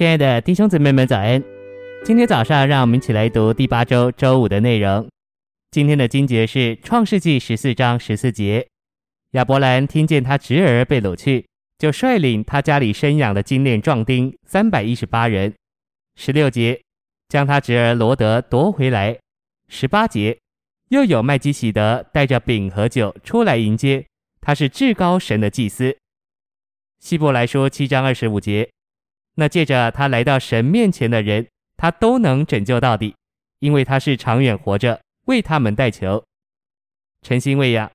亲爱的弟兄姊妹们，早安！今天早上，让我们一起来读第八周周五的内容。今天的经节是《创世纪》十四章十四节。亚伯兰听见他侄儿被掳去，就率领他家里生养的精练壮丁三百一十八人。十六节，将他侄儿罗得夺回来。十八节，又有麦基洗德带着饼和酒出来迎接，他是至高神的祭司。希伯来说七章二十五节，那借着他来到神面前的人，他都能拯救到底，因为他是长远活着，为他们代求。诚心喂养，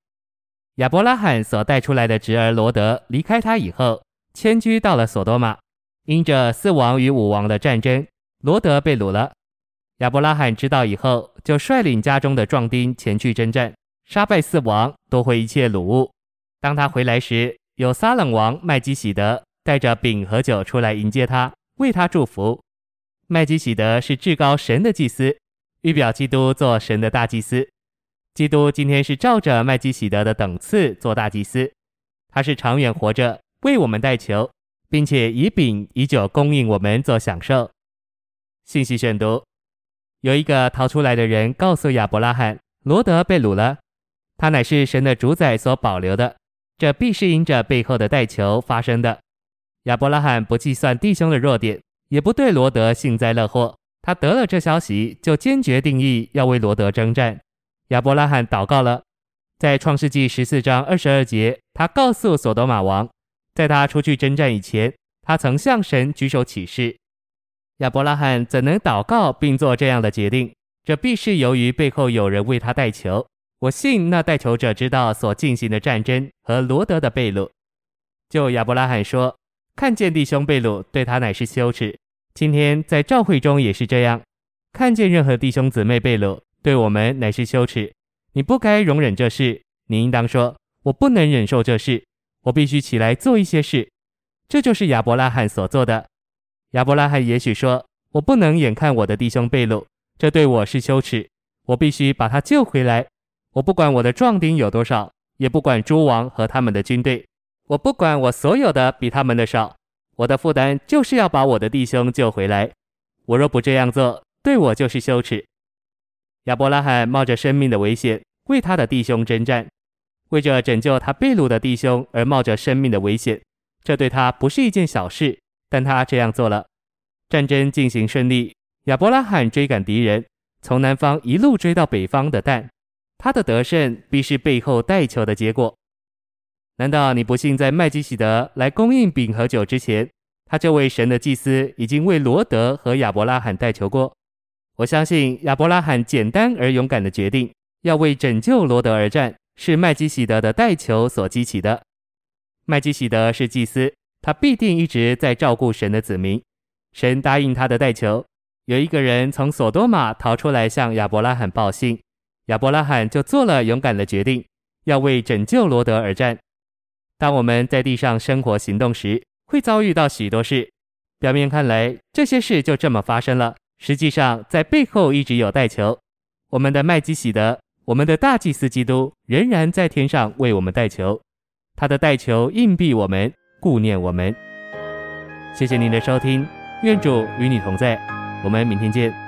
亚伯拉罕所带出来的侄儿罗德离开他以后，迁居到了索多玛，因着四王与五王的战争，罗德被掳了。亚伯拉罕知道以后，就率领家中的壮丁前去征战，杀败四王，夺回一切掳物。当他回来时，有撒冷王麦基洗德带着饼和酒出来迎接他，为他祝福。麦基洗德是至高神的祭司，预表基督做神的大祭司。基督今天是照着麦基洗德的等次做大祭司，他是长远活着，为我们代求，并且以饼以酒供应我们做享受。信息选读。有一个逃出来的人告诉亚伯拉罕，罗得被掳了，他乃是神的主宰所保留的，这必是因着背后的代求发生的。亚伯拉罕不计算弟兄的弱点，也不对罗德幸灾乐祸，他得了这消息，就坚决定义要为罗德征战。亚伯拉罕祷告了，在创世纪十四章二十二节，他告诉索多玛王，在他出去征战以前，他曾向神举手起誓。亚伯拉罕怎能祷告并做这样的决定？这必是由于背后有人为他代求。我信那代求者知道所进行的战争和罗德的被掳。就亚伯拉罕说，看见弟兄被掳，对他乃是羞耻。今天在教会中也是这样，看见任何弟兄姊妹被掳，对我们乃是羞耻。你不该容忍这事，你应当说，我不能忍受这事，我必须起来做一些事。这就是亚伯拉罕所做的。亚伯拉罕也许说：“我不能眼看我的弟兄被掳，这对我是羞耻。我必须把他救回来。我不管我的壮丁有多少，也不管诸王和他们的军队，我不管我所有的比他们的少。我的负担就是要把我的弟兄救回来。我若不这样做，对我就是羞耻。”亚伯拉罕冒着生命的危险为他的弟兄征战，为着拯救他被掳的弟兄而冒着生命的危险，这对他不是一件小事。但他这样做了，战争进行顺利。亚伯拉罕追赶敌人，从南方一路追到北方的但，他的得胜必是背后带球的结果。难道你不信，在麦基洗德来供应饼和酒之前，他这位神的祭司已经为罗德和亚伯拉罕代求过？我相信亚伯拉罕简单而勇敢的决定，要为拯救罗德而战，是麦基洗德的代求所激起的。麦基洗德是祭司。他必定一直在照顾神的子民，神答应他的代求。有一个人从索多玛逃出来向亚伯拉罕报信，亚伯拉罕就做了勇敢的决定，要为拯救罗德而战。当我们在地上生活行动时，会遭遇到许多事。表面看来，这些事就这么发生了，实际上在背后一直有代求。我们的麦基洗德，我们的大祭司基督，仍然在天上为我们代求，他的代求荫庇我们。顾念我们，谢谢您的收听，愿主与你同在，我们明天见。